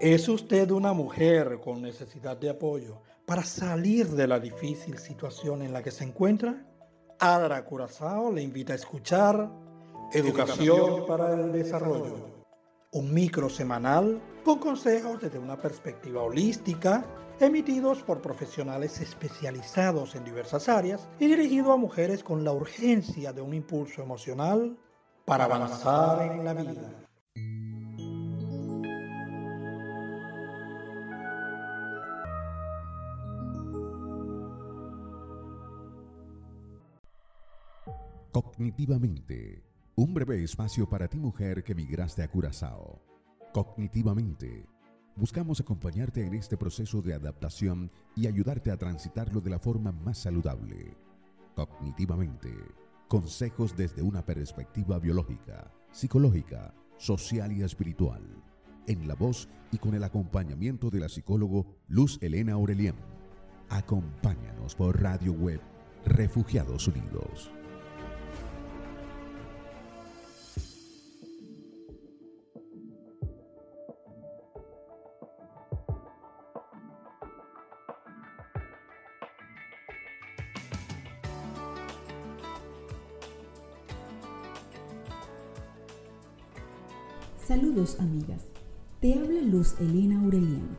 ¿Es usted una mujer con necesidad de apoyo para salir de la difícil situación en la que se encuentra? Adra Curazao le invita a escuchar Educación para el Desarrollo, un micro semanal con consejos desde una perspectiva holística, emitidos por profesionales especializados en diversas áreas y dirigido a mujeres con la urgencia de un impulso emocional para avanzar en la vida. Cognitivamente, un breve espacio para ti mujer que migraste a Curazao. Cognitivamente, buscamos acompañarte en este proceso de adaptación y ayudarte a transitarlo de la forma más saludable. Cognitivamente, consejos desde una perspectiva biológica, psicológica, social y espiritual. En la voz y con el acompañamiento de la psicólogo Luz Elena Aurelián. Acompáñanos por Radio Web Refugiados Unidos. Saludos amigas, te habla Luz Elena Aurelian.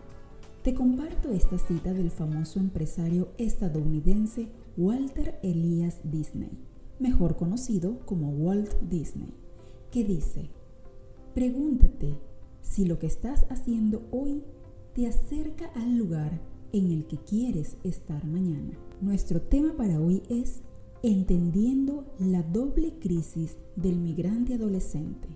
Te comparto esta cita del famoso empresario estadounidense Walter Elias Disney, mejor conocido como Walt Disney, que dice, pregúntate si lo que estás haciendo hoy te acerca al lugar en el que quieres estar mañana. Nuestro tema para hoy es entendiendo la doble crisis del migrante adolescente.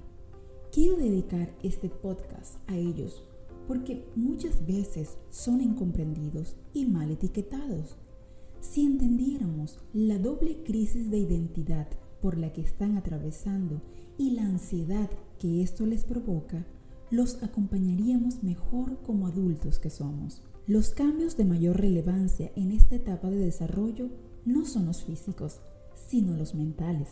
Quiero dedicar este podcast a ellos porque muchas veces son incomprendidos y mal etiquetados. Si entendiéramos la doble crisis de identidad por la que están atravesando y la ansiedad que esto les provoca, los acompañaríamos mejor como adultos que somos. Los cambios de mayor relevancia en esta etapa de desarrollo no son los físicos, sino los mentales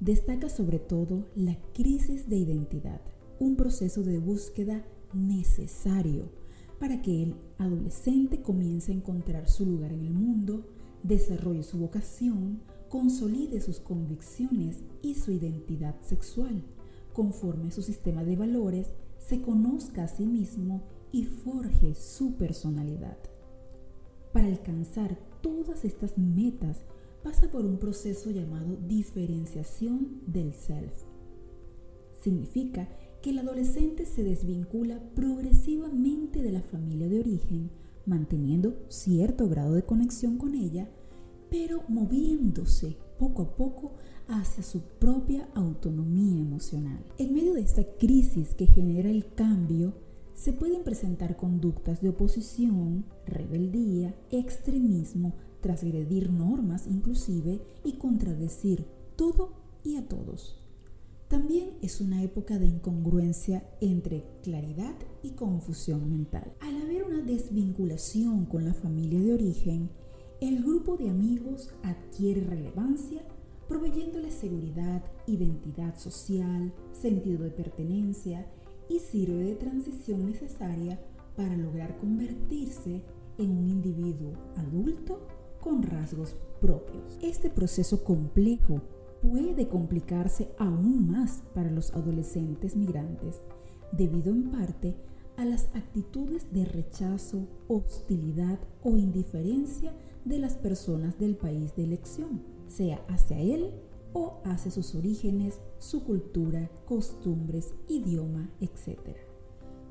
destaca sobre todo la crisis de identidad, un proceso de búsqueda necesario para que el adolescente comience a encontrar su lugar en el mundo, desarrolle su vocación, consolide sus convicciones y su identidad sexual, conforme su sistema de valores, se conozca a sí mismo y forje su personalidad. Para alcanzar todas estas metas pasa por un proceso llamado diferenciación del self. Significa que el adolescente se desvincula progresivamente de la familia de origen, manteniendo cierto grado de conexión con ella, pero moviéndose poco a poco hacia su propia autonomía emocional. En medio de esta crisis que genera el cambio, se pueden presentar conductas de oposición, rebeldía, extremismo, transgredir normas inclusive y contradecir todo y a todos. También es una época de incongruencia entre claridad y confusión mental. Al haber una desvinculación con la familia de origen, el grupo de amigos adquiere relevancia proveyéndole seguridad, identidad social, sentido de pertenencia y sirve de transición necesaria para lograr convertirse en un individuo adulto con rasgos propios. Este proceso complejo puede complicarse aún más para los adolescentes migrantes, debido en parte a las actitudes de rechazo, hostilidad o indiferencia de las personas del país de elección, sea hacia él o hacia sus orígenes, su cultura, costumbres, idioma, etc.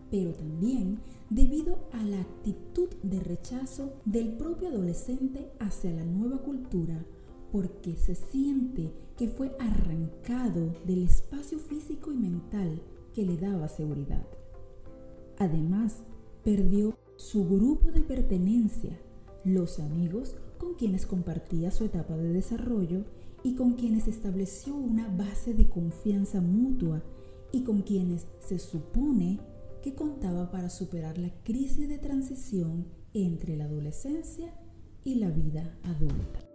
Pero también debido a la actitud de rechazo del propio adolescente hacia la nueva cultura porque se siente que fue arrancado del espacio físico y mental que le daba seguridad. Además, perdió su grupo de pertenencia, los amigos con quienes compartía su etapa de desarrollo y con quienes estableció una base de confianza mutua y con quienes se supone que contaba para superar la crisis de transición entre la adolescencia y la vida adulta.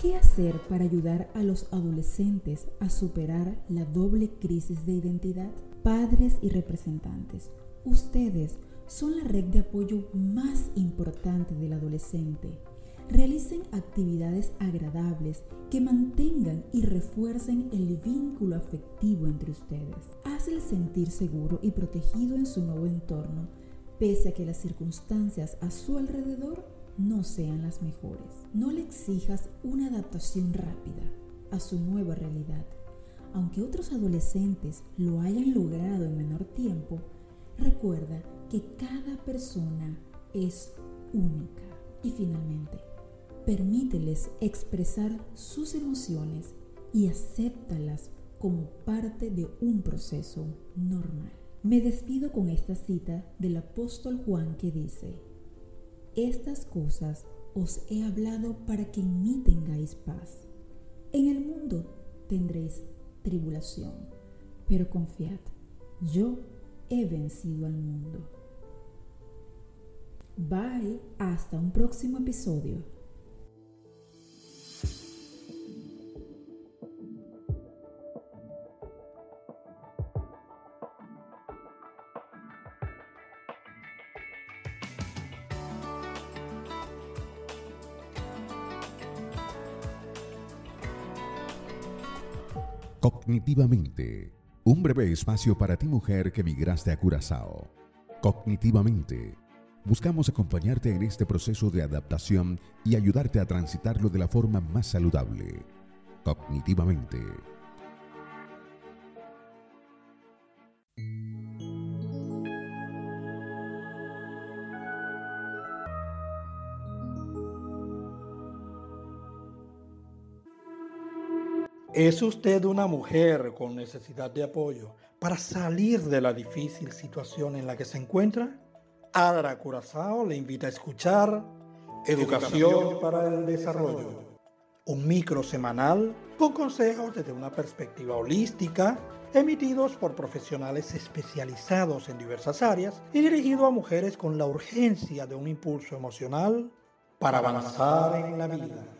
¿Qué hacer para ayudar a los adolescentes a superar la doble crisis de identidad? Padres y representantes, ustedes son la red de apoyo más importante del adolescente. Realicen actividades agradables que mantengan y refuercen el vínculo afectivo entre ustedes. Hazle sentir seguro y protegido en su nuevo entorno, pese a que las circunstancias a su alrededor no sean las mejores. No le exijas una adaptación rápida a su nueva realidad. Aunque otros adolescentes lo hayan logrado en menor tiempo, recuerda que cada persona es única. Y finalmente, permíteles expresar sus emociones y acéptalas como parte de un proceso normal. Me despido con esta cita del apóstol Juan que dice, estas cosas os he hablado para que en mí tengáis paz. En el mundo tendréis tribulación, pero confiad, yo he vencido al mundo. Bye, hasta un próximo episodio. Cognitivamente, un breve espacio para ti mujer que migraste a Curazao. Cognitivamente, buscamos acompañarte en este proceso de adaptación y ayudarte a transitarlo de la forma más saludable. Cognitivamente. ¿Es usted una mujer con necesidad de apoyo para salir de la difícil situación en la que se encuentra? Adra Curazao le invita a escuchar Educación para el Desarrollo, un micro semanal con consejos desde una perspectiva holística, emitidos por profesionales especializados en diversas áreas y dirigido a mujeres con la urgencia de un impulso emocional para avanzar en la vida.